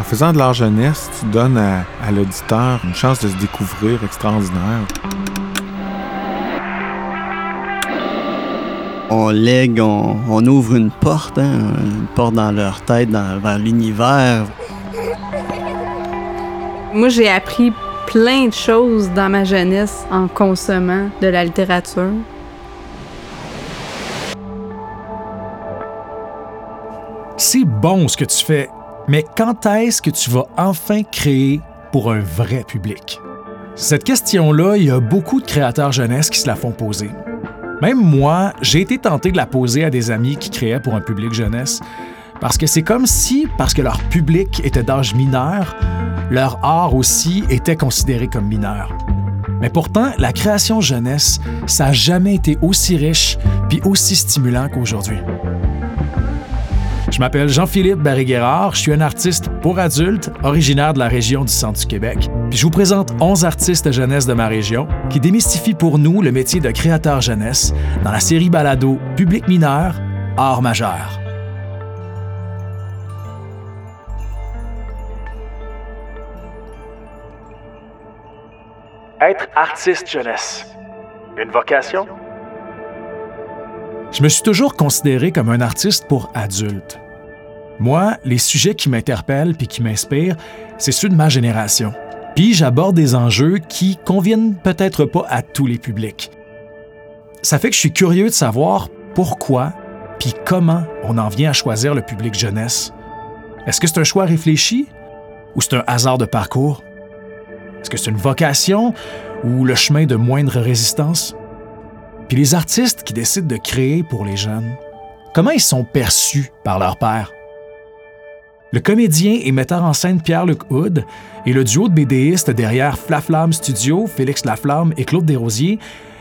En faisant de l'art jeunesse, tu donnes à, l'auditeur une chance de se découvrir extraordinaire. On lègue, on, ouvre une porte, hein, une porte dans leur tête, vers l'univers. Moi, j'ai appris plein de choses dans ma jeunesse en consommant de la littérature. C'est bon ce que tu fais mais quand est-ce que tu vas enfin créer pour un vrai public? Cette question-là, il y a beaucoup de créateurs jeunesse qui se la font poser. Même moi, j'ai été tenté de la poser à des amis qui créaient pour un public jeunesse, parce que c'est comme si, parce que leur public était d'âge mineur, leur art aussi était considéré comme mineur. Mais pourtant, la création jeunesse, ça n'a jamais été aussi riche puis aussi stimulant qu'aujourd'hui. Je m'appelle Jean-Philippe Barry-Guerrard, je suis un artiste pour adultes originaire de la région du centre du Québec. Puis je vous présente 11 artistes jeunesse de ma région qui démystifient pour nous le métier de créateur jeunesse dans la série balado Public mineur, art majeur. Être artiste jeunesse, une vocation? Je me suis toujours considéré comme un artiste pour adultes. Moi, les sujets qui m'interpellent puis qui m'inspirent, c'est ceux de ma génération. Puis j'aborde des enjeux qui conviennent peut-être pas à tous les publics. Ça fait que je suis curieux de savoir pourquoi puis comment on en vient à choisir le public jeunesse. Est-ce que c'est un choix réfléchi ou c'est un hasard de parcours? Est-ce que c'est une vocation ou le chemin de moindre résistance? Puis les artistes qui décident de créer pour les jeunes, comment ils sont perçus par leur père? Le comédien et metteur en scène Pierre-Luc Houd et le duo de BDistes derrière Flaflamme Studio, Félix Laflamme et Claude Desrosiers,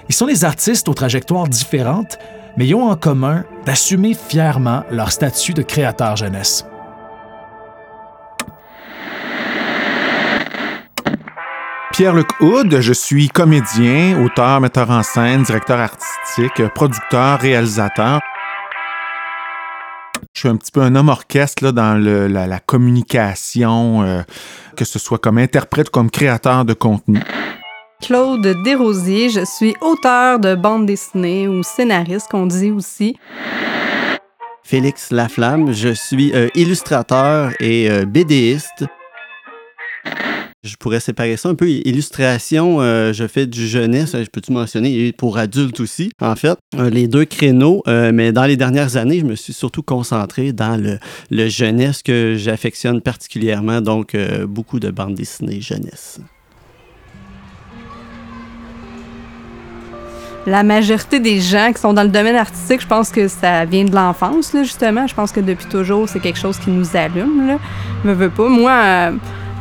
ils sont des artistes aux trajectoires différentes, mais ils ont en commun d'assumer fièrement leur statut de créateur jeunesse. Pierre-Luc Houd, je suis comédien, auteur, metteur en scène, directeur artistique, producteur, réalisateur. Je suis un petit peu un homme orchestre dans la, communication, euh, que ce soit comme interprète ou comme créateur de contenu. Claude Desrosiers, je suis auteur de bande dessinée ou scénariste qu'on dit aussi. Félix Laflamme, je suis euh, illustrateur et euh, BDiste. Je pourrais séparer ça un peu. Illustration, euh, je fais du jeunesse, je peux-tu mentionner, pour adultes aussi, en fait. Euh, les deux créneaux, euh, mais dans les dernières années, je me suis surtout concentré dans le, le jeunesse que j'affectionne particulièrement, donc beaucoup de bandes dessinées jeunesse. la majorité des gens qui sont dans le domaine artistique, je pense que ça vient de l'enfance, justement. Je pense que depuis toujours, c'est quelque chose qui nous allume. Là. Me veux pas. Moi,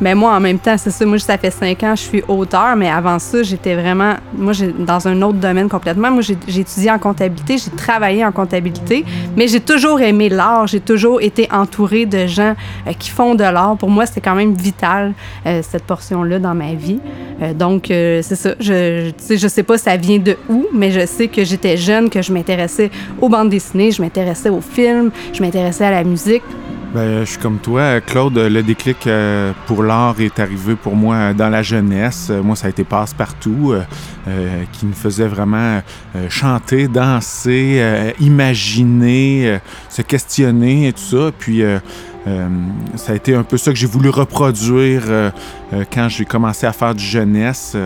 mais moi, en même temps, c'est ça. Moi, ça fait cinq ans, je suis auteur, mais avant ça, j'étais vraiment, moi, dans un autre domaine complètement. Moi, j'ai étudié en comptabilité, j'ai travaillé en comptabilité, mais j'ai toujours aimé l'art. J'ai toujours été entourée de gens euh, qui font de l'art. Pour moi, c'est quand même vital, euh, cette portion-là dans ma vie. Euh, donc, c'est ça. Je, je, je sais pas ça vient de où, mais je sais que j'étais jeune, que je m'intéressais aux bandes dessinées, je m'intéressais aux films, je m'intéressais à la musique. Ben, je suis comme toi, Claude. Le déclic euh, pour l'art est arrivé pour moi dans la jeunesse. Moi, ça a été passe-partout, euh, euh, qui me faisait vraiment chanter, danser, imaginer, se questionner et tout ça. Puis, ça a été un peu ça que j'ai voulu reproduire quand j'ai commencé à faire du jeunesse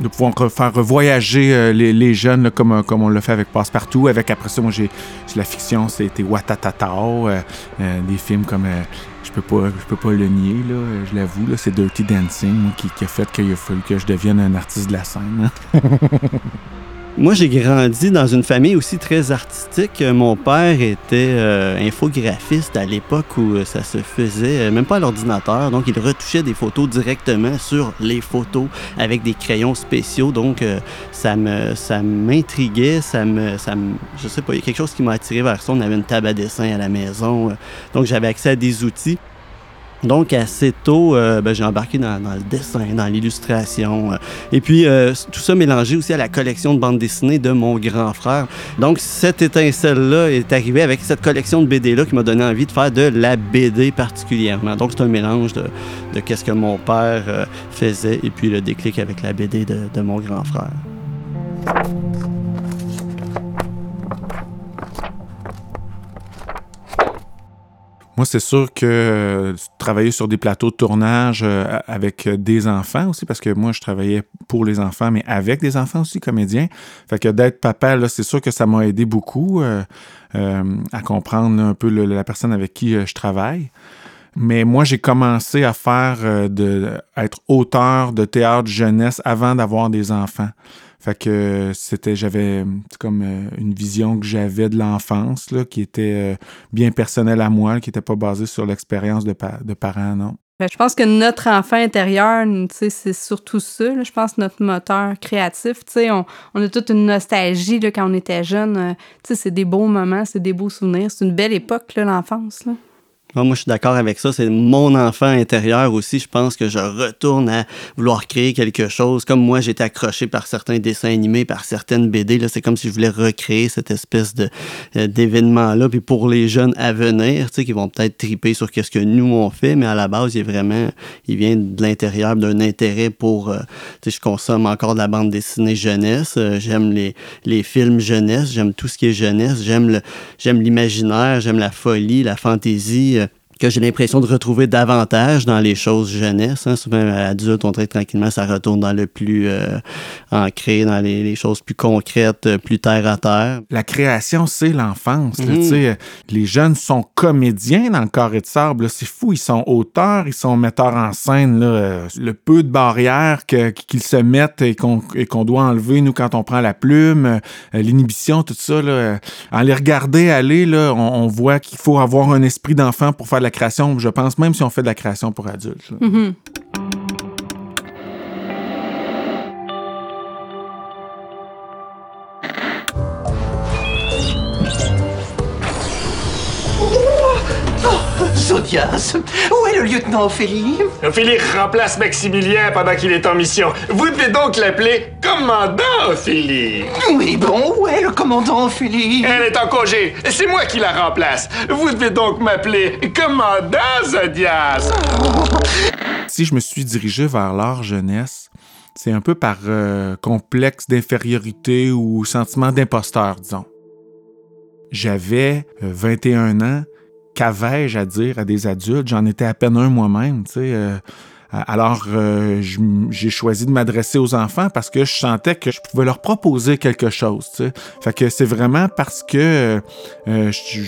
de pouvoir faire voyager euh, les, jeunes comme, comme on l'a fait avec Passepartout. Avec après ça, moi j'ai la fiction, c'était Watatatao, euh, euh, des films comme je peux pas je peux pas le nier là, je l'avoue c'est Dirty Dancing qui, a fait que je devienne un artiste de la scène. Hein. Moi, j'ai grandi dans une famille aussi très artistique. Mon père était euh, infographiste à l'époque où ça se faisait, euh, même pas à l'ordinateur. Donc, il retouchait des photos directement sur les photos avec des crayons spéciaux. Donc, euh, ça me, ça m'intriguait, ça me, ça me, je sais pas, il y a quelque chose qui m'a attiré vers ça. On avait une table à dessin à la maison, donc j'avais accès à des outils. Donc, assez tôt, euh, ben, j'ai embarqué dans, le dessin, dans l'illustration. Euh. et puis, euh, tout ça mélangé aussi à la collection de bandes dessinées de mon grand frère. Donc, cette étincelle-là est arrivée avec cette collection de BD-là qui m'a donné envie de faire de la BD particulièrement. Donc, c'est un mélange de, qu'est-ce que mon père faisait et puis le déclic avec la BD de mon grand frère. Moi, c'est sûr que euh, travailler sur des plateaux de tournage euh, avec des enfants aussi, parce que moi, je travaillais pour les enfants, mais avec des enfants aussi, comédiens. Fait que d'être papa, là, c'est sûr que ça m'a aidé beaucoup euh, à comprendre un peu la personne avec qui je travaille. Mais moi, j'ai commencé à faire de être auteur de théâtre jeunesse avant d'avoir des enfants. Fait c'était, j'avais comme euh, une vision que j'avais de l'enfance, là, qui était euh, bien personnelle à moi, qui n'était pas basée sur l'expérience de, de parents, non. Ben, je pense que notre enfant intérieur, c'est surtout ça. je pense notre moteur créatif. On, on a toute une nostalgie là, quand on était jeune. Euh, c'est des beaux moments, c'est des beaux souvenirs. C'est une belle époque, l'enfance. Moi, je suis d'accord avec ça. C'est mon enfant intérieur aussi. Je pense que je retourne à vouloir créer quelque chose. Comme moi, j'étais accroché par certains dessins animés, par certaines BD. Là, c'est comme si je voulais recréer cette espèce de euh, d'événement-là. Puis pour les jeunes à venir, tu sais, qui vont peut-être triper sur qu'est-ce que nous on fait, mais à la base, il est vraiment, il vient de l'intérieur d'un intérêt pour. Euh, tu sais, je consomme encore de la bande dessinée jeunesse. Euh, j'aime les les films jeunesse. J'aime tout ce qui est jeunesse. J'aime le j'aime l'imaginaire. J'aime la folie, la fantaisie que j'ai l'impression de retrouver davantage dans les choses jeunesse. Hein. Souvent, adulte, on traite tranquillement, ça retourne dans le plus euh, ancré, dans les, choses plus concrètes, euh, plus terre à terre. La création, c'est l'enfance. Mm-hmm. Les jeunes sont comédiens dans le carré de sable. C'est fou, ils sont auteurs, ils sont metteurs en scène. Là. Le peu de barrières qu'ils se mettent et qu'on doit enlever, nous, quand on prend la plume, euh, l'inhibition, tout ça. Là. En les regarder aller, là, on, on voit qu'il faut avoir un esprit d'enfant pour faire la création, je pense, même si on fait de la création pour adultes. Où est le lieutenant Ophélie? Ophélie remplace Maximilien pendant qu'il est en mission. Vous devez donc l'appeler commandant Ophélie. Oui, bon, où est le commandant Ophélie? Elle est en congé. C'est moi qui la remplace. Vous devez donc m'appeler commandant Zodias. Si je me suis dirigé vers l'art jeunesse, c'est un peu par euh, complexe d'infériorité ou sentiment d'imposteur, disons. J'avais 21 euh, ans qu'avais-je à dire à des adultes? J'en étais à peine un moi-même, tu sais. Euh, alors, euh, j'ai choisi de m'adresser aux enfants parce que je sentais que je pouvais leur proposer quelque chose. Tu. Fait que c'est vraiment parce que euh, je,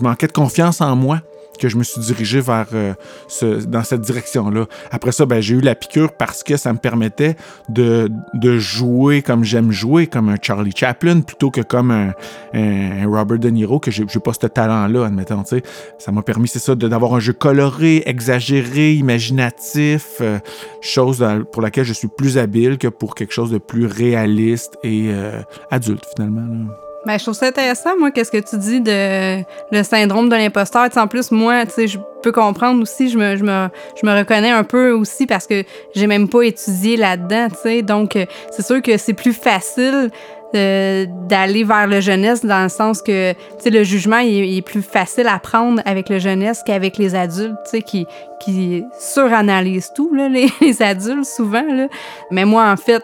manquais de confiance en moi que je me suis dirigé vers euh, ce, dans cette direction-là. Après ça, ben, j'ai eu la piqûre parce que ça me permettait de, de jouer comme j'aime jouer, comme un Charlie Chaplin, plutôt que comme un, un, Robert De Niro, que j'ai pas ce talent-là, admettons. sais. Ça m'a permis, c'est ça, d'avoir un jeu coloré, exagéré, imaginatif, euh, chose pour laquelle je suis plus habile que pour quelque chose de plus réaliste et euh, adulte, finalement. Là. Ben, je trouve ça intéressant, moi, qu'est-ce que tu dis de le syndrome de l'imposteur. En plus, moi, tu sais, je peux comprendre aussi, je me, je, me, je me reconnais un peu aussi parce que j'ai même pas étudié là-dedans, tu sais. Donc, euh, c'est sûr que c'est plus facile euh, d'aller vers le jeunesse dans le sens que, tu sais, le jugement, il, est plus facile à prendre avec le jeunesse qu'avec les adultes, tu sais, qui, qui suranalysent tout, là, les, les adultes, souvent, là. Mais moi, en fait,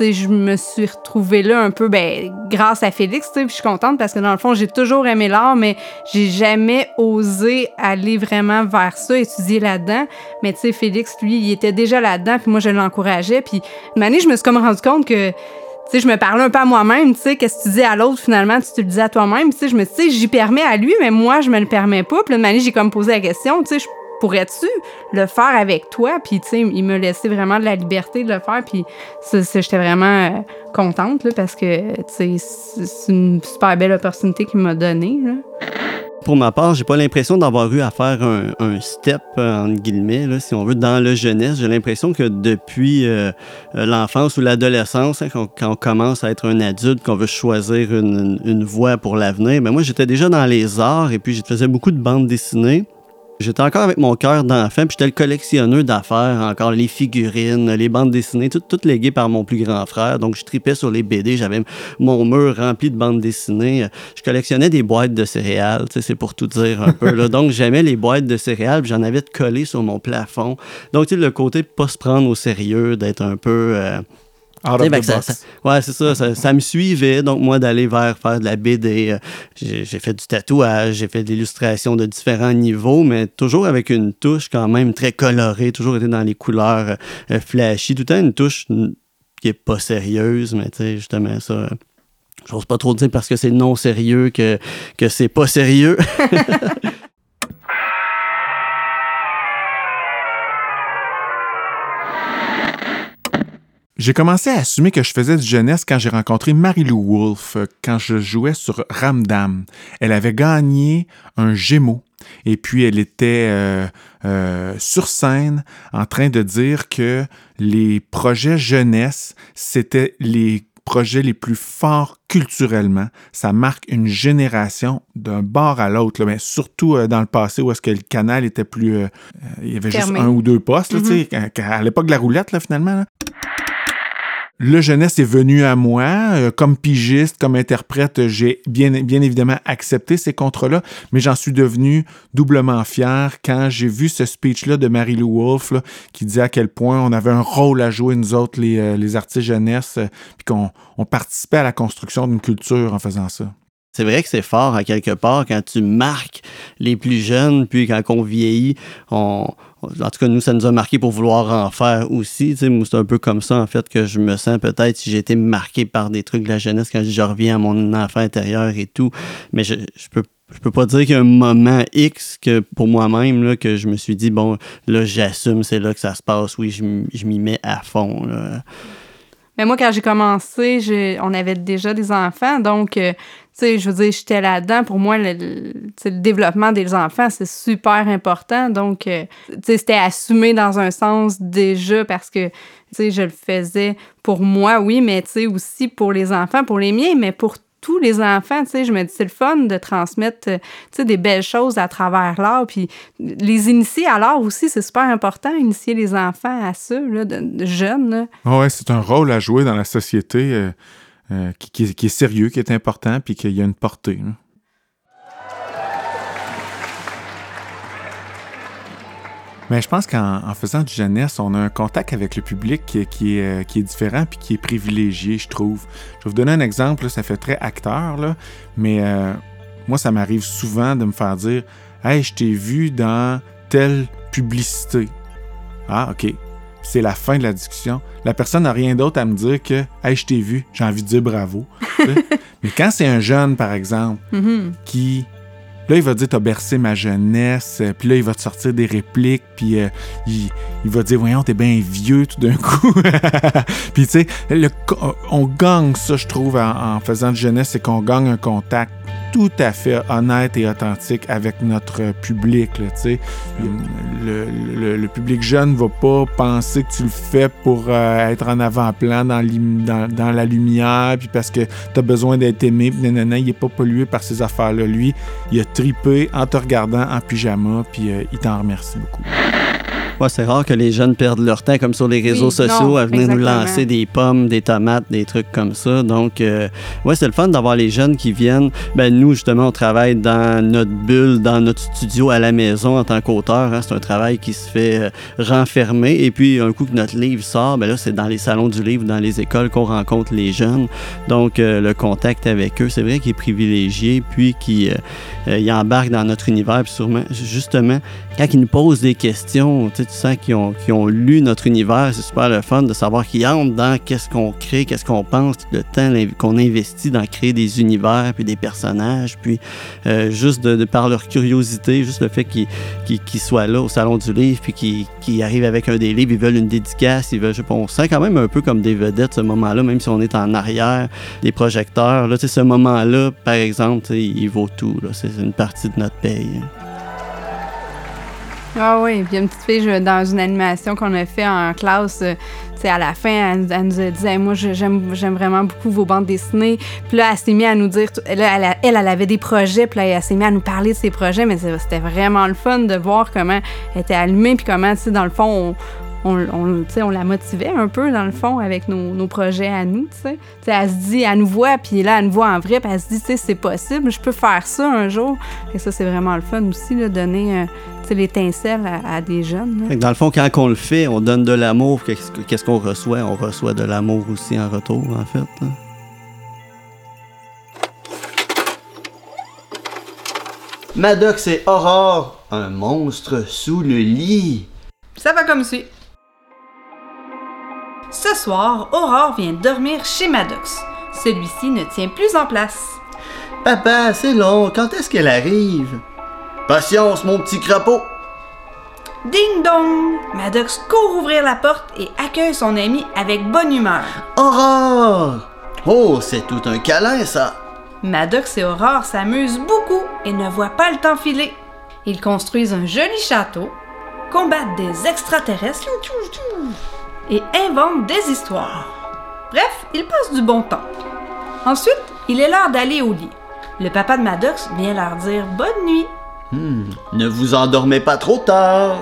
je me suis retrouvée là un peu ben, grâce à Félix. Je suis contente parce que dans le fond, j'ai toujours aimé l'art, mais j'ai jamais osé aller vraiment vers ça, étudier là-dedans. Mais tu sais, Félix, lui, il était déjà là-dedans, puis moi, je l'encourageais. Puis une année, je me suis comme rendu compte que tu sais, je me parlais un peu à moi-même, tu sais, qu'est-ce que tu dis à l'autre, finalement, tu te le dis à toi-même. Tu sais, je me dis, j'y permets à lui, mais moi, je me le permets pas. Puis une année, j'ai comme posé la question, tu sais, pourrais-tu le faire avec toi? Puis, tu sais, il me laissait vraiment de la liberté de le faire. Puis, j'étais vraiment euh, contente, là, parce que, tu sais, c'est une super belle opportunité qu'il m'a donnée, Pour ma part, j'ai pas l'impression d'avoir eu à faire un, step, euh, entre guillemets, là, si on veut, dans le jeunesse. J'ai l'impression que depuis euh, l'enfance ou l'adolescence, hein, quand, on commence à être un adulte, qu'on veut choisir une, une voie pour l'avenir, ben moi, j'étais déjà dans les arts et puis je faisais beaucoup de bandes dessinées. J'étais encore avec mon cœur d'enfant, puis j'étais le collectionneur d'affaires, encore les figurines, les bandes dessinées, tout, tout légué par mon plus grand frère. Donc, je tripais sur les BD, j'avais mon mur rempli de bandes dessinées. Je collectionnais des boîtes de céréales, c'est pour tout dire un peu. Là. Donc, j'aimais les boîtes de céréales, puis j'en avais de collées sur mon plafond. Donc, tu sais, le côté de pas se prendre au sérieux, d'être un peu... Euh, ouais, c'est ça, ça, me suivait, donc moi, d'aller vers faire de la BD. Euh, j'ai fait du tatouage, j'ai fait de l'illustration de différents niveaux, mais toujours avec une touche quand même très colorée, toujours été dans les couleurs euh, flashy, tout le temps une touche qui est pas sérieuse, mais tu sais, justement, ça. J'ose pas trop dire parce que c'est non sérieux que, que c'est pas sérieux. J'ai commencé à assumer que je faisais du jeunesse quand j'ai rencontré Marie-Lou Wolfe, quand je jouais sur Ramdam. Elle avait gagné un Gémeaux. Et puis elle était euh, euh, sur scène en train de dire que les projets jeunesse, c'était les projets les plus forts culturellement. Ça marque une génération d'un bord à l'autre, mais surtout euh, dans le passé où est-ce que le canal était plus... il y avait juste un ou deux postes, mm-hmm. à l'époque de la roulette, là, finalement. Le jeunesse est venu à moi. Euh, comme pigiste, comme interprète, j'ai bien, bien évidemment accepté ces contrats-là, mais j'en suis devenu doublement fier quand j'ai vu ce speech-là de Marie-Lou Wolfe qui disait à quel point on avait un rôle à jouer, nous autres, les, euh, les artistes jeunesse, euh, puis qu'on on participait à la construction d'une culture en faisant ça. C'est vrai que c'est fort à quelque part quand tu marques les plus jeunes, puis quand on vieillit, on, en tout cas, nous, ça nous a marqué pour vouloir en faire aussi. C'est un peu comme ça, en fait, que je me sens peut-être si j'ai été marqué par des trucs de la jeunesse quand je reviens à mon enfant intérieur et tout. Mais je, je peux je peux pas dire qu'il y a un moment X que pour moi-même que je me suis dit bon là j'assume c'est là que ça se passe oui je, m'y mets à fond mais moi quand j'ai commencé on avait déjà des enfants donc euh, sais, je veux dire, j'étais là-dedans. Pour moi, le, le, développement des enfants, c'est super important. Donc, euh, tu sais, c'était assumé dans un sens déjà parce que, tu sais, je le faisais pour moi, oui, mais tu sais, aussi pour les enfants, pour les miens, mais pour tous les enfants, tu sais, je me dis, c'est le fun de transmettre, tu sais, des belles choses à travers l'art, puis les initier à l'art aussi, c'est super important, initier les enfants à ça, jeunes, Oui, c'est un rôle à jouer dans la société. Euh, euh, qui, est sérieux, qui est important, puis qu'il y a une portée. Mais je pense qu'en faisant du jeunesse, on a un contact avec le public qui, est, euh, qui est, différent puis qui est privilégié, je trouve. Je vais vous donner un exemple, ça fait très acteur, là, mais euh, moi, ça m'arrive souvent de me faire dire Hey, je t'ai vu dans telle publicité. Ah, OK c'est la fin de la discussion. La personne n'a rien d'autre à me dire que Hey, je t'ai vu, j'ai envie de dire bravo. Mais quand c'est un jeune, par exemple, mm-hmm. qui. Là, il va dire T'as bercé ma jeunesse, puis là, il va te sortir des répliques, puis euh, il, va dire Voyons, t'es bien vieux tout d'un coup. puis, tu sais, on gagne ça, je trouve, en, en faisant de jeunesse, c'est qu'on gagne un contact tout à fait honnête et authentique avec notre public. Là, le, le, le, public jeune ne va pas penser que tu le fais pour euh, être en avant-plan dans, dans, dans, la lumière, puis parce que tu as besoin d'être aimé, puis nanana, il n'est pas pollué par ces affaires-là. Lui, il a tripé en te regardant en pyjama, puis euh, il t'en remercie beaucoup. Ouais, c'est rare que les jeunes perdent leur temps comme sur les réseaux sociaux à venir nous lancer des pommes, des tomates, des trucs comme ça. Donc, euh, ouais, c'est le fun d'avoir les jeunes qui viennent. Ben, nous, justement, on travaille dans notre bulle, dans notre studio à la maison en tant qu'auteur. Hein. C'est un travail qui se fait euh, renfermer. Et puis, un coup que notre livre sort, ben là, c'est dans les salons du livre, dans les écoles qu'on rencontre les jeunes. Donc, euh, le contact avec eux, c'est vrai qu'il est privilégié, puis qui euh, embarque dans notre univers. Puis sûrement, justement, quand ils nous posent des questions, tu, sens qu'ils ont, ont, lu notre univers, c'est super le fun de savoir qu'ils entrent dans qu'est-ce qu'on crée, qu'est-ce qu'on pense, le temps qu'on investit dans créer des univers, puis des personnages, puis euh, juste de, par leur curiosité, juste le fait qu'ils soient là au Salon du Livre, puis qu'ils arrivent avec un des livres, ils veulent une dédicace, ils veulent, je sais pas, on sent quand même un peu comme des vedettes ce moment-là, même si on est en arrière des projecteurs. Là, ce moment-là, par exemple, il vaut tout. C'est une partie de notre paye. Ah oui, puis il y a une petite fille dans une animation qu'on a fait en classe, euh, tu sais, à la fin, elle, nous a dit Moi, j'aime vraiment beaucoup vos bandes dessinées. Puis là, elle s'est mise à nous dire, elle, elle, avait des projets, puis là, elle s'est mise à nous parler de ses projets, mais c'était vraiment le fun de voir comment elle était allumée, puis comment, tu sais, dans le fond, on, la motivait un peu, dans le fond, avec nos, projets à nous, tu sais. Elle se dit, elle nous voit, puis là, elle nous voit en vrai, puis elle se dit, c'est possible, je peux faire ça un jour. Et ça, c'est vraiment le fun aussi, là, donner euh, l'étincelle à, à des jeunes. là. Dans le fond, quand on le fait, on donne de l'amour. Qu'est-ce que- qu'est-ce qu'on reçoit? On reçoit de l'amour aussi en retour, en fait. là. Maddox et Aurore, un monstre sous le lit. Ça va comme suit. Ce soir, Aurore vient dormir chez Maddox. Celui-ci ne tient plus en place. Papa, c'est long. Quand est-ce qu'elle arrive? Patience, mon petit crapaud. Ding dong! Maddox court ouvrir la porte et accueille son ami avec bonne humeur. Aurore! Oh, c'est tout un câlin, ça. Maddox et Aurore s'amusent beaucoup et ne voient pas le temps filer. Ils construisent un joli château, combattent des extraterrestres et inventent des histoires. Bref, ils passent du bon temps. Ensuite, il est l'heure d'aller au lit. Le papa de Maddox vient leur dire bonne nuit. Hmm, ne vous endormez pas trop tard.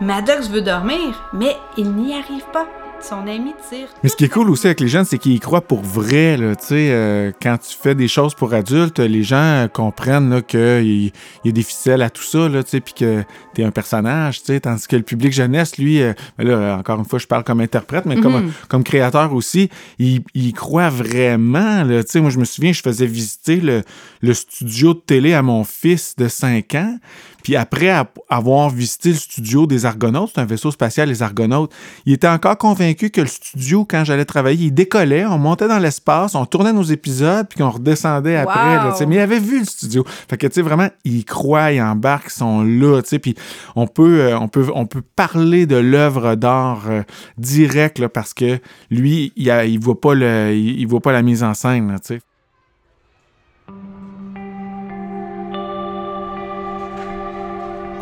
Maddox veut dormir, mais il n'y arrive pas. Son ami tire. Mais ce qui est cool aussi avec les jeunes, c'est qu'ils y croient pour vrai. Là, euh, quand tu fais des choses pour adultes, les gens euh, comprennent qu'il y a des ficelles à tout ça, puis que tu es un personnage. Tandis que le public jeunesse, lui, euh, ben là, encore une fois, je parle comme interprète, mais comme, comme créateur aussi, il, il y croit vraiment. Là, moi, je me souviens, je faisais visiter le, le studio de télé à mon fils de 5 ans. Puis après ap- avoir visité le studio des Argonautes, c'est un vaisseau spatial, les Argonautes, il était encore convaincu que le studio, quand j'allais travailler, il décollait, on montait dans l'espace, on tournait nos épisodes, puis qu'on redescendait après. là, mais il avait vu le studio. Fait que, tu sais, vraiment, il croit, il embarque, ils sont là, tu sais. Puis on peut, euh, on, peut, on peut parler de l'œuvre d'art euh, direct, là, parce que lui, il, a, il voit pas le, il, il voit pas la mise en scène, là, tu sais.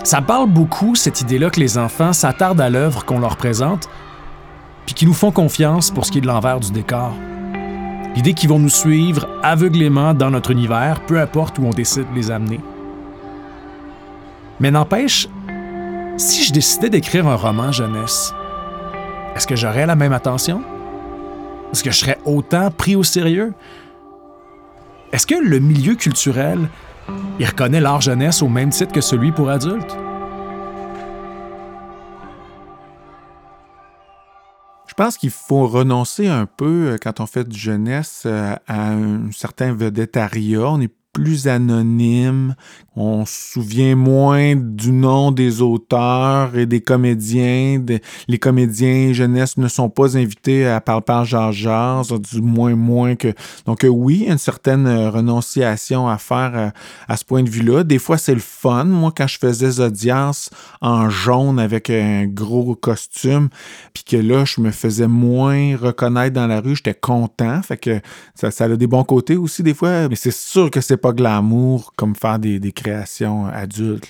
Ça parle beaucoup, cette idée-là que les enfants s'attardent à l'œuvre qu'on leur présente, puis qu'ils nous font confiance pour ce qui est de l'envers du décor. L'idée qu'ils vont nous suivre aveuglément dans notre univers, peu importe où on décide de les amener. Mais n'empêche, si je décidais d'écrire un roman jeunesse, est-ce que j'aurais la même attention? Est-ce que je serais autant pris au sérieux? Est-ce que le milieu culturel, il reconnaît l'art jeunesse au même titre que celui pour adultes? Je pense qu'il faut renoncer un peu, euh, quand on fait du jeunesse, euh, à un certain vedettariat. On est plus anonyme, on se souvient moins du nom des auteurs et des comédiens. Les comédiens jeunesse ne sont pas invités à parler par Georges du moins moins que... Donc euh, oui, une certaine euh, renonciation à faire euh, à ce point de vue-là. Des fois, c'est le fun. Moi, quand je faisais audiences en jaune avec un gros costume, puis que là, je me faisais moins reconnaître dans la rue, j'étais content. Fait que ça, ça a des bons côtés aussi, des fois. Mais c'est sûr que c'est pas glamour comme faire des, des créations adultes.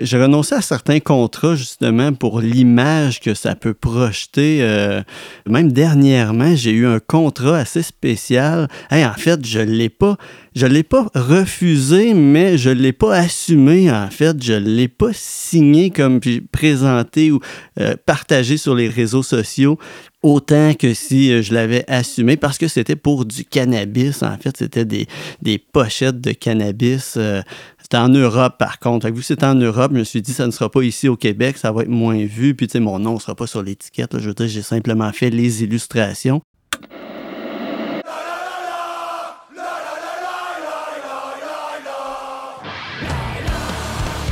J'ai renoncé à certains contrats justement pour l'image que ça peut projeter. euh, même dernièrement, j'ai eu un contrat assez spécial. En fait, je l'ai pas, je l'ai pas refusé, mais je l'ai pas assumé. En fait, je l'ai pas signé comme présenté ou euh, partagé sur les réseaux sociaux autant que si euh, je l'avais assumé parce que c'était pour du cannabis. En fait, c'était des, des pochettes de cannabis. C'était en Europe, par contre. Fait que c'était en Europe, je me suis dit, ça ne sera pas ici au Québec, ça va être moins vu. Puis, tu sais, mon nom ne sera pas sur l'étiquette. Je veux dire, j'ai simplement fait les illustrations.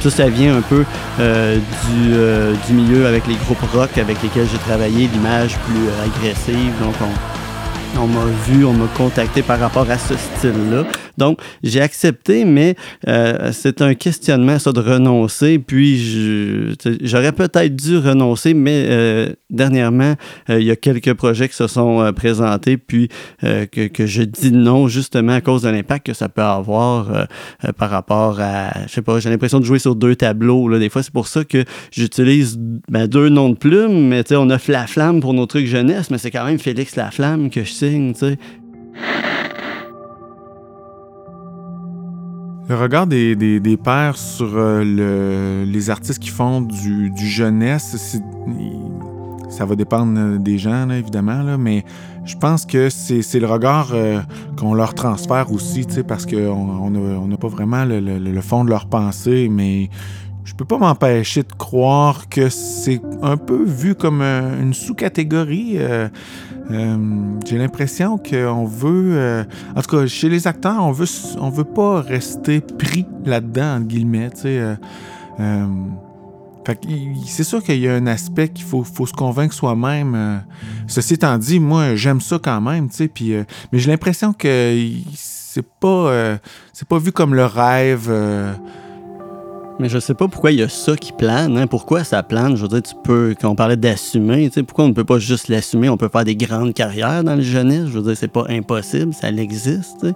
Ça, ça vient un peu euh, du, euh, du milieu avec les groupes rock avec lesquels j'ai travaillé, l'image plus euh, agressive. Donc, on, on m'a vu, on m'a contacté par rapport à ce style-là. Donc, j'ai accepté, mais euh, c'est un questionnement, ça, de renoncer. Puis, j'aurais peut-être dû renoncer, mais euh, dernièrement, euh, il y a quelques projets qui se sont présentés, puis que, que, je dis non, justement, à cause de l'impact que ça peut avoir par rapport à, je sais pas, j'ai l'impression de jouer sur deux tableaux. Là. Des fois, c'est pour ça que j'utilise ben, deux noms de plumes, mais on a La Flamme pour nos trucs jeunesse, mais c'est quand même Félix Laflamme que je signe, tu sais. Le regard des, des, pères sur euh, le, les artistes qui font du, du jeunesse, ça va dépendre des gens, évidemment, là, mais je pense que c'est le regard euh, qu'on leur transfère aussi, parce qu'on n'a on pas vraiment le, le, fond de leur pensée, mais je peux pas m'empêcher de croire que c'est un peu vu comme une sous-catégorie. Euh, euh, j'ai l'impression qu'on veut, euh, en tout cas chez les acteurs, on veut, on veut pas rester pris là-dedans entre guillemets. c'est sûr qu'il y a un aspect qu'il faut, faut se convaincre soi-même. ceci étant dit, moi j'aime ça quand même, puis, mais j'ai l'impression que c'est pas, c'est pas vu comme le rêve mais je sais pas pourquoi il y a ça qui plane. Hein? Pourquoi ça plane? Je veux dire, tu peux, quand on parlait d'assumer, tu sais, pourquoi on ne peut pas juste l'assumer? On peut faire des grandes carrières dans le jeunesse. Je veux dire, c'est pas impossible, ça existe.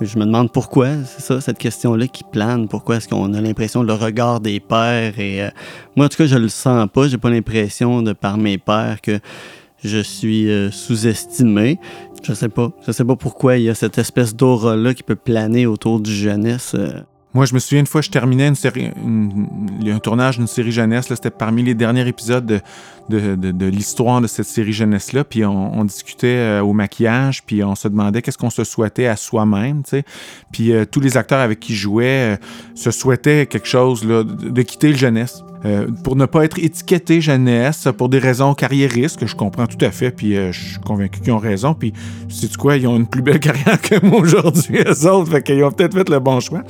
Je me demande pourquoi, c'est ça, cette question-là qui plane. Pourquoi est-ce qu'on a l'impression le regard des pères? Et, euh, moi, en tout cas, je le sens pas. J'ai pas l'impression, de par mes pères, que je suis euh, sous-estimé. Je sais pas. Je sais pas pourquoi il y a cette espèce d'aura-là qui peut planer autour du jeunesse. Euh. Moi, je me souviens une fois, je terminais une série, un tournage d'une série jeunesse. C'était parmi les derniers épisodes de, de, de, l'histoire de cette série jeunesse-là. Puis on, discutait euh, au maquillage, puis on se demandait qu'est-ce qu'on se souhaitait à soi-même. Puis euh, tous les acteurs avec qui je jouais euh, se souhaitaient quelque chose, là, de quitter le jeunesse. Euh, pour ne pas être étiqueté jeunesse pour des raisons carriéristes, que je comprends tout à fait, puis euh, je suis convaincu qu'ils ont raison. Puis, sais-tu quoi, ils ont une plus belle carrière que moi aujourd'hui, eux autres, fait qu'ils ont peut-être fait le bon choix.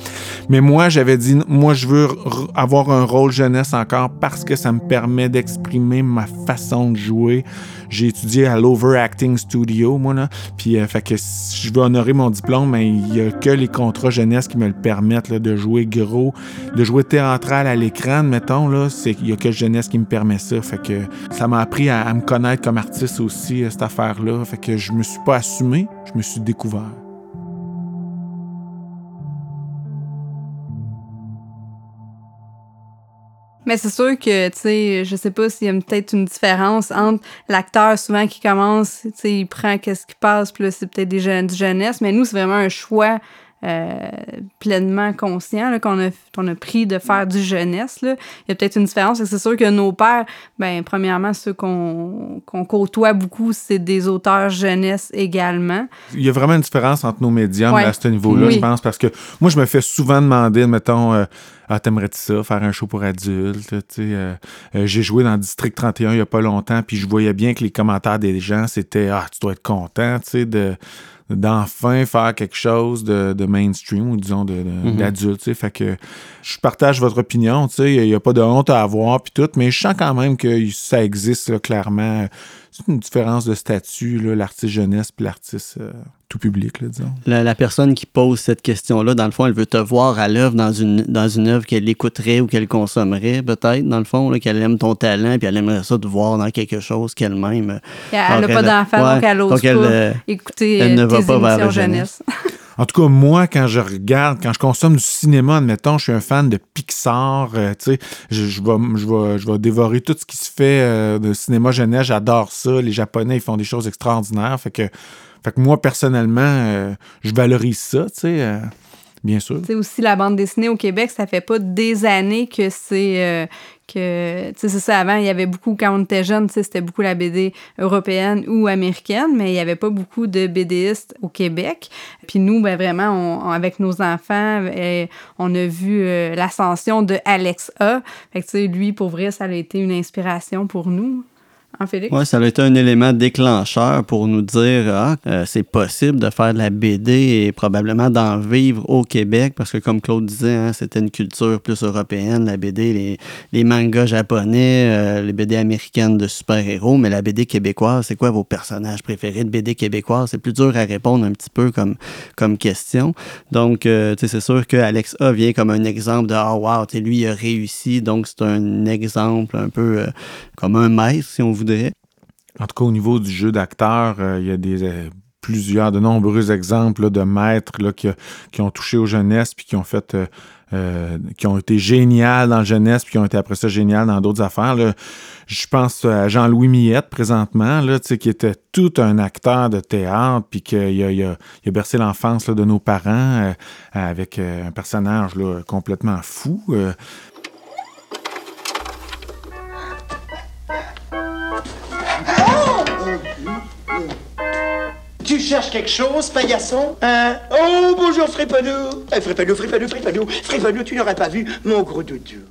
Mais moi, j'avais dit, moi, je veux avoir un rôle jeunesse encore parce que ça me permet d'exprimer ma façon de jouer. J'ai étudié à l'Overacting Studio, moi, là. Puis, euh, fait que si je veux honorer mon diplôme, mais il n'y a que les contrats jeunesse qui me le permettent, là, de jouer gros, de jouer théâtral à l'écran, mettons, là. Il n'y a que jeunesse qui me permet ça. Fait que ça m'a appris à, me connaître comme artiste aussi, euh, cette affaire-là. Fait que je me suis pas assumé, je me suis découvert. Mais c'est sûr que, tu sais, je sais pas s'il y a peut-être une différence entre l'acteur souvent qui commence, tu sais, il prend qu'est-ce qui passe, puis là, c'est peut-être des jeunes, du jeunesse, mais nous, c'est vraiment un choix euh, pleinement conscient qu'on a, qu'on a pris de faire du jeunesse. Là. Il y a peut-être une différence. C'est sûr que nos pères, ben, premièrement, ceux qu'on, côtoie beaucoup, c'est des auteurs jeunesse également. Il y a vraiment une différence entre nos médiums à ce niveau-là, je pense, parce que moi, je me fais souvent demander, mettons, euh, ah, t'aimerais-tu ça, faire un show pour adultes? Euh, j'ai joué dans District 31 il y a pas longtemps, puis je voyais bien que les commentaires des gens, c'était Ah, tu dois être content, tu sais, de d'enfin faire quelque chose de, de, mainstream ou disons mhm. d'adulte. De, Fait que je partage votre opinion. Il n'y a, pas de honte à avoir puis tout, mais je sens quand même que ça existe clairement. C'est une différence de statut, l'artiste jeunesse puis l'artiste euh, tout public, là, disons. La, personne qui pose cette question-là, dans le fond, elle veut te voir à l'œuvre dans une, dans une œuvre qu'elle écouterait ou qu'elle consommerait, peut-être, dans le fond, qu'elle aime ton talent, puis elle aimerait ça te voir dans quelque chose qu'elle-même. Euh, elle n'a pas d'enfant, donc elle n'ose pas euh, écouter elle ne va pas vers la jeunesse. En tout cas, moi, quand je regarde, quand je consomme du cinéma, admettons, je suis un fan de Pixar, euh, tu sais, je, je, vais, je, vais, je vais dévorer tout ce qui se fait euh, de cinéma jeunesse, j'adore ça. Les Japonais, ils font des choses extraordinaires. Fait que, fait que moi, personnellement, euh, je valorise ça, tu sais. bien sûr. C'est aussi la bande dessinée au Québec, ça fait pas des années que c'est que, tu sais, c'est ça, avant, il y avait beaucoup, quand on était jeune, c'était beaucoup la BD européenne ou américaine, mais il n'y avait pas beaucoup de BDistes au Québec. Puis nous, ben vraiment, on, avec nos enfants, eh, on a vu euh, l'ascension de Alex A. Fait que, tu sais, lui, pour vrai, ça a été une inspiration pour nous. Félix? Oui, ça a été un élément déclencheur pour nous dire ah, euh, c'est possible de faire de la BD et probablement d'en vivre au Québec parce que, comme Claude disait, hein, c'était une culture plus européenne, la BD, les, les mangas japonais, euh, les BD américaines de super-héros, mais la BD québécoise, c'est quoi vos personnages préférés de BD québécoise? C'est plus dur à répondre un petit peu comme, comme question. Donc, euh, c'est sûr que Alex A vient comme un exemple de Ah, wow, lui, il a réussi, donc c'est un exemple un peu comme un maître, si on En tout cas, au niveau du jeu d'acteur, euh, il y a euh, plusieurs, de nombreux exemples de maîtres qui, ont touché aux jeunesses puis qui ont fait euh, qui ont été géniales dans la jeunesse puis qui ont été après ça géniales dans d'autres affaires. Je pense à Jean-Louis Millette présentement, qui était tout un acteur de théâtre puis qui a, bercé l'enfance de nos parents avec un personnage complètement fou. Tu cherches quelque chose, paillasson? Hein? Oh, bonjour, Frépanou eh, Frépanou, Frépanou, Frépanou Frépanou, tu n'aurais pas vu mon gros doudou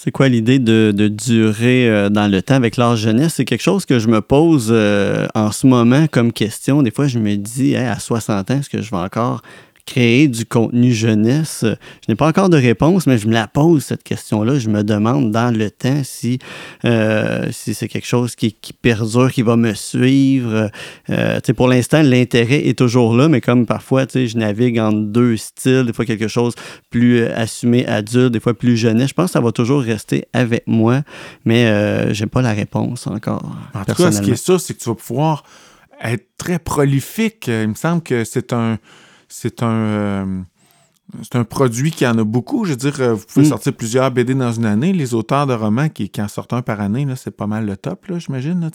c'est quoi l'idée de, durer euh, dans le temps avec l'âge jeunesse? C'est quelque chose que je me pose euh, en ce moment comme question. Des fois, je me dis, à 60 ans, est-ce que je vais encore créer du contenu jeunesse? Je n'ai pas encore de réponse, mais je me la pose, cette question-là. Je me demande dans le temps si, euh, si c'est quelque chose qui, qui, perdure, qui va me suivre. Euh, pour l'instant, l'intérêt est toujours là, mais comme parfois, je navigue entre deux styles, des fois quelque chose plus euh, assumé adulte, des fois plus jeunesse. Je pense que ça va toujours rester avec moi, mais euh, je n'ai pas la réponse encore. En tout cas, ce qui est sûr, c'est que tu vas pouvoir être très prolifique. Il me semble que c'est un c'est un, euh, c'est un produit qui en a beaucoup. Je veux dire, euh, vous pouvez mm. sortir plusieurs BD dans une année. Les auteurs de romans qui, qui en sortent un par année, c'est pas mal le top, là, j'imagine.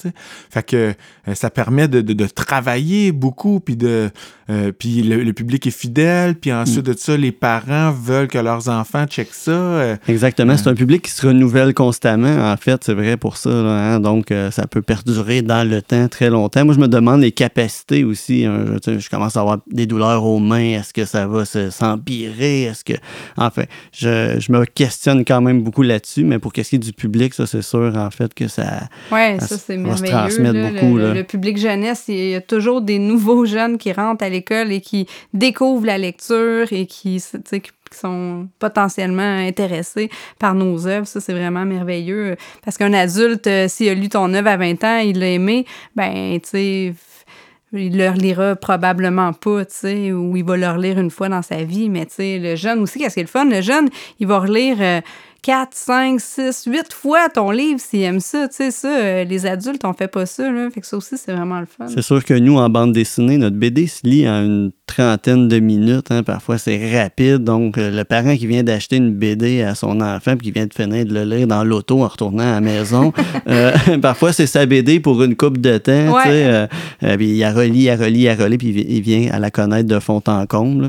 fait que euh, ça permet de, de, travailler beaucoup, puis de euh, puis le, public est fidèle, puis ensuite mm. de ça, les parents veulent que leurs enfants checkent ça. Exactement. C'est un public qui se renouvelle constamment, en fait, c'est vrai pour ça. Hein. Donc, ça peut perdurer dans le temps très longtemps. Moi, je me demande les capacités aussi. Hein. Je, je, commence à avoir des douleurs aux mains. Est-ce que ça va s'empirer? Est-ce que. Enfin, je, je, me questionne quand même beaucoup là-dessus, mais pour qu'est-ce qui est du public, ça, c'est sûr, en fait, que ça. Oui, ça, c'est merveilleux. beaucoup, le, le, public jeunesse, il y a toujours des nouveaux jeunes qui rentrent à l'école et qui découvrent la lecture et qui, qui sont potentiellement intéressés par nos œuvres. Ça, c'est vraiment merveilleux. Parce qu'un adulte, euh, s'il a lu ton œuvre à 20 ans, il l'a aimé, ben, tu sais il leur lira probablement pas, tu sais, ou il va leur lire une fois dans sa vie, mais tu sais, le jeune aussi, qu'est-ce qui est le fun? Le jeune, il va relire euh, 4, 5, 6, 8 fois ton livre s'ils aiment ça. Tu sais, ça, euh, les adultes, on fait pas ça. Là. Fait que ça aussi, c'est vraiment le fun. C'est sûr que nous, en bande dessinée, notre BD se lit en une trentaine de minutes. Hein. Parfois, c'est rapide. Donc, euh, le parent qui vient d'acheter une BD à son enfant puis qui vient de finir de le lire dans l'auto en retournant à la maison, euh, parfois, c'est sa BD pour une coupe de temps. Tu sais, puis il a relis, il a relis, il a relis, puis il vient à la connaître de fond en comble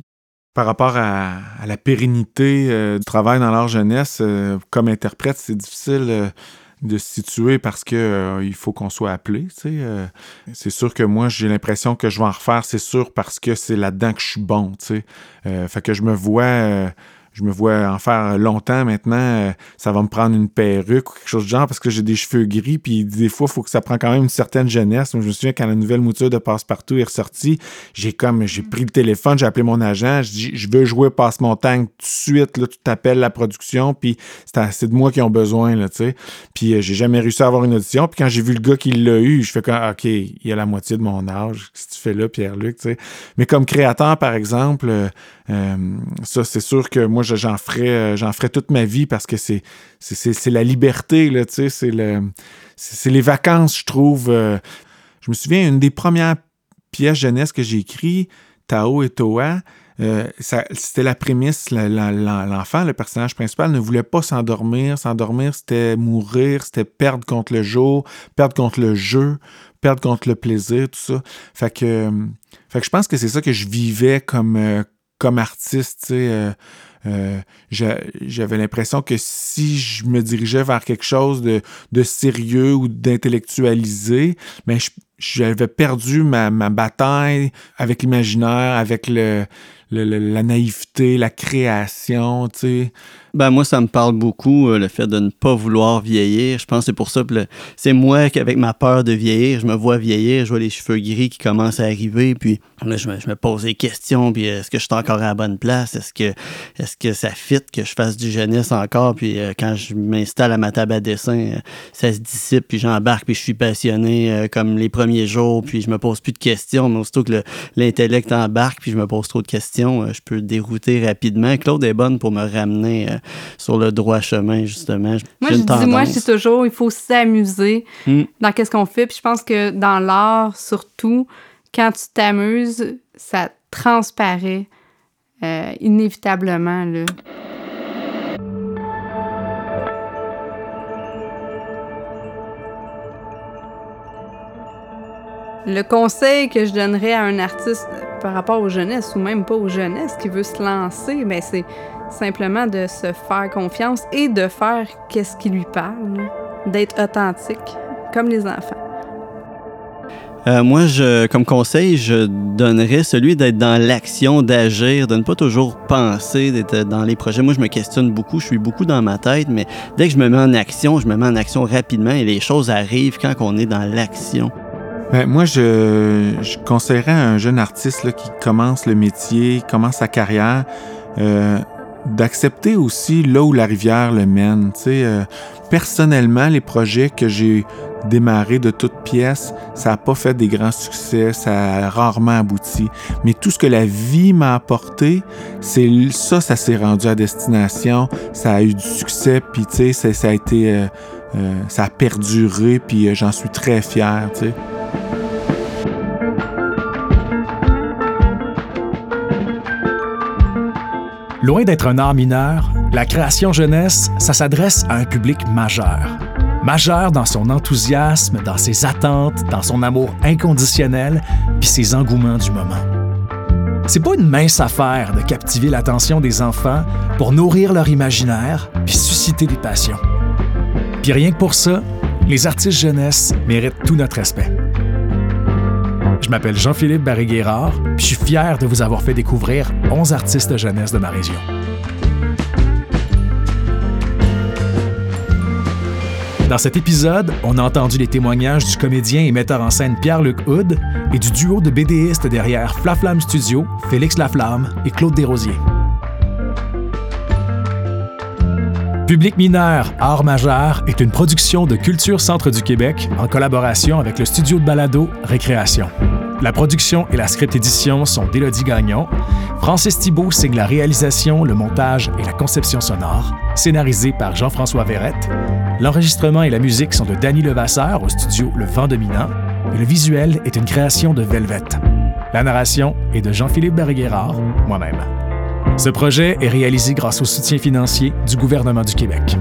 par rapport à, la pérennité euh, du travail dans leur jeunesse, euh, comme interprète, c'est difficile euh, de se situer parce que il faut qu'on soit appelé. c'est sûr que moi, j'ai l'impression que je vais en refaire, c'est sûr, parce que c'est là-dedans que je suis bon. fait que je me vois je me vois en faire longtemps maintenant. Euh, ça va me prendre une perruque ou quelque chose de genre parce que j'ai des cheveux gris. Puis des fois, il faut que ça prend quand même une certaine jeunesse. je me souviens quand la nouvelle mouture de Passepartout est ressortie, j'ai comme j'ai pris le téléphone, j'ai appelé mon agent, je dis je veux jouer Passe-Montagne tout de suite. Là, tu t'appelles la production, puis c'est de moi qui ont besoin. Là, sais. puis euh, j'ai jamais réussi à avoir une audition. Puis quand j'ai vu le gars qui l'a eu, je fais comme OK, il a la moitié de mon âge. Qu'est-ce que tu fais là, Pierre-Luc? Mais comme créateur, par exemple, euh, ça, c'est sûr que moi, j'en ferais, euh, j'en ferais toute ma vie parce que c'est, c'est, la liberté, là, tu sais, c'est, le, c'est, les vacances, je trouve. Euh. je me souviens, une des premières pièces jeunesse que j'ai écrites, Tao et Toa, euh, c'était la prémisse, l'enfant, le personnage principal, ne voulait pas s'endormir. S'endormir, c'était mourir, c'était perdre contre le jour, perdre contre le jeu, perdre contre le plaisir, tout ça. Fait que, fait que je pense que c'est ça que je vivais comme, comme artiste, sais. euh, j'avais l'impression que si je me dirigeais vers quelque chose de, sérieux ou d'intellectualisé, mais ben, j'avais perdu ma, ma, bataille avec l'imaginaire, avec le, la naïveté, la création, tu sais. Ben moi, ça me parle beaucoup, euh, le fait de ne pas vouloir vieillir. Je pense que c'est pour ça que c'est moi qu'avec ma peur de vieillir, je me vois vieillir, je vois les cheveux gris qui commencent à arriver, puis là, je me, pose des questions, puis est-ce que je suis encore à la bonne place? Est-ce que, est que ça fit que je fasse du jeunesse encore? Puis euh, quand je m'installe à ma table à dessin, euh, ça se dissipe, puis j'embarque, puis je suis passionné comme les premiers puis je me pose plus de questions, mais aussitôt que l'intellect embarque, puis je me pose trop de questions, je peux dérouter rapidement. Claude est bonne pour me ramener sur le droit chemin, justement. Moi, je dis, moi, dis toujours, il faut s'amuser hmm. dans qu'est-ce qu'on fait. Puis je pense que dans l'art, surtout, quand tu t'amuses, ça transparaît euh, inévitablement. Là. Le conseil que je donnerais à un artiste par rapport aux jeunesses ou même pas aux jeunesses qui veut se lancer, ben c'est simplement de se faire confiance et de faire qu'est-ce qui lui parle, d'être authentique, comme les enfants. Euh, moi, je, comme conseil, je donnerais celui d'être dans l'action, d'agir, de ne pas toujours penser, d'être dans les projets. Moi, je me questionne beaucoup, je suis beaucoup dans ma tête, mais dès que je me mets en action, je me mets en action rapidement et les choses arrivent quand on est dans l'action. Moi, je, conseillerais à un jeune artiste qui commence le métier, commence sa carrière, euh, d'accepter aussi là où la rivière le mène. Euh, personnellement, les projets que j'ai démarrés de toutes pièces, ça n'a pas fait des grands succès, ça a rarement abouti. Mais tout ce que la vie m'a apporté, c'est ça, ça s'est rendu à destination, ça a eu du succès, puis sais, ça, a été, euh, euh, ça a perduré, puis j'en suis très fier, Loin d'être un art mineur, la création jeunesse, ça s'adresse à un public majeur. Majeur dans son enthousiasme, dans ses attentes, dans son amour inconditionnel, puis ses engouements du moment. C'est pas une mince affaire de captiver l'attention des enfants pour nourrir leur imaginaire puis susciter des passions. Puis rien que pour ça, les artistes jeunesse méritent tout notre respect. Je m'appelle Jean-Philippe Barré-Guérard, puis je suis fier de vous avoir fait découvrir 11 artistes jeunesse de ma région. Dans cet épisode, on a entendu les témoignages du comédien et metteur en scène Pierre-Luc Houd et du duo de BDistes derrière Flaflamme Studio, Félix Laflamme et Claude Desrosiers. Public mineur, art majeur est une production de Culture Centre du Québec en collaboration avec le studio de balado Récréation. La production et la script édition sont d'Élodie Gagnon. Francis Thibault signe la réalisation, le montage et la conception sonore, scénarisé par Jean-François Verrette. L'enregistrement et la musique sont de Danny Levasseur au studio Le Vent Dominant. Et le visuel est une création de Velvet. La narration est de Jean-Philippe Berguerard, moi-même. Ce projet est réalisé grâce au soutien financier du gouvernement du Québec.